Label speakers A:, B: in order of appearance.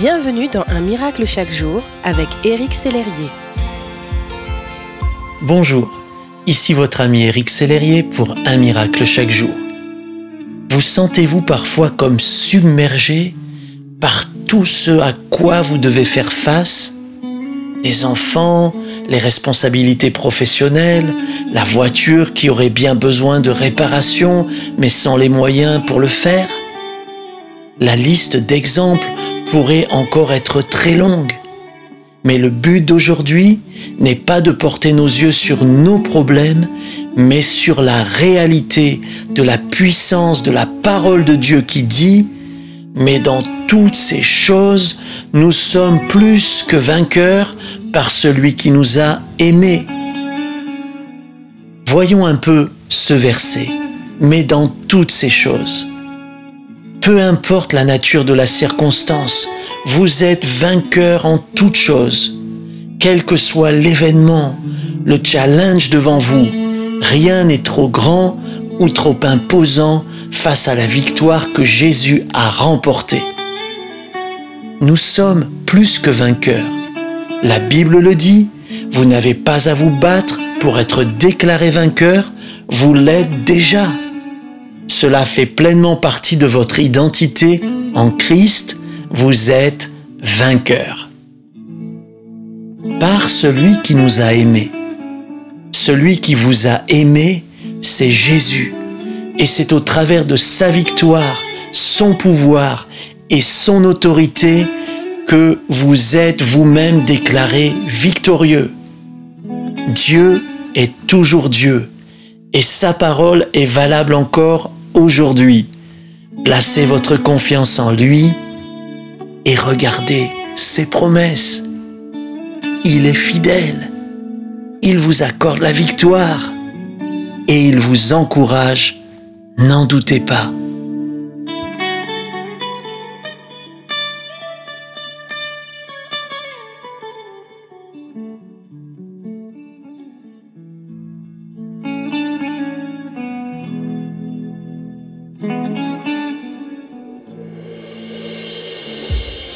A: Bienvenue dans Un miracle chaque jour avec Éric Sellerier.
B: Bonjour, ici votre ami Éric Sellerier pour Un miracle chaque jour. Vous sentez-vous parfois comme submergé par tout ce à quoi vous devez faire face? Les enfants, les responsabilités professionnelles, la voiture qui aurait bien besoin de réparation mais sans les moyens pour le faire? La liste d'exemples pourrait encore être très longue. Mais le but d'aujourd'hui n'est pas de porter nos yeux sur nos problèmes, mais sur la réalité de la puissance de la parole de Dieu qui dit, mais dans toutes ces choses, nous sommes plus que vainqueurs par celui qui nous a aimés. Voyons un peu ce verset, mais dans toutes ces choses. Peu importe la nature de la circonstance, vous êtes vainqueur en toutes choses. Quel que soit l'événement, le challenge devant vous, rien n'est trop grand ou trop imposant face à la victoire que Jésus a remportée. Nous sommes plus que vainqueurs. La Bible le dit, vous n'avez pas à vous battre pour être déclaré vainqueur, vous l'êtes déjà. Cela fait pleinement partie de votre identité en Christ. Vous êtes vainqueur. Par celui qui nous a aimés. Celui qui vous a aimé, c'est Jésus. Et c'est au travers de sa victoire, son pouvoir et son autorité que vous êtes vous-même déclaré victorieux. Dieu est toujours Dieu et sa parole est valable encore aujourd'hui. Placez votre confiance en lui et regardez ses promesses. Il est fidèle. Il vous accorde la victoire et il vous encourage. N'en doutez pas.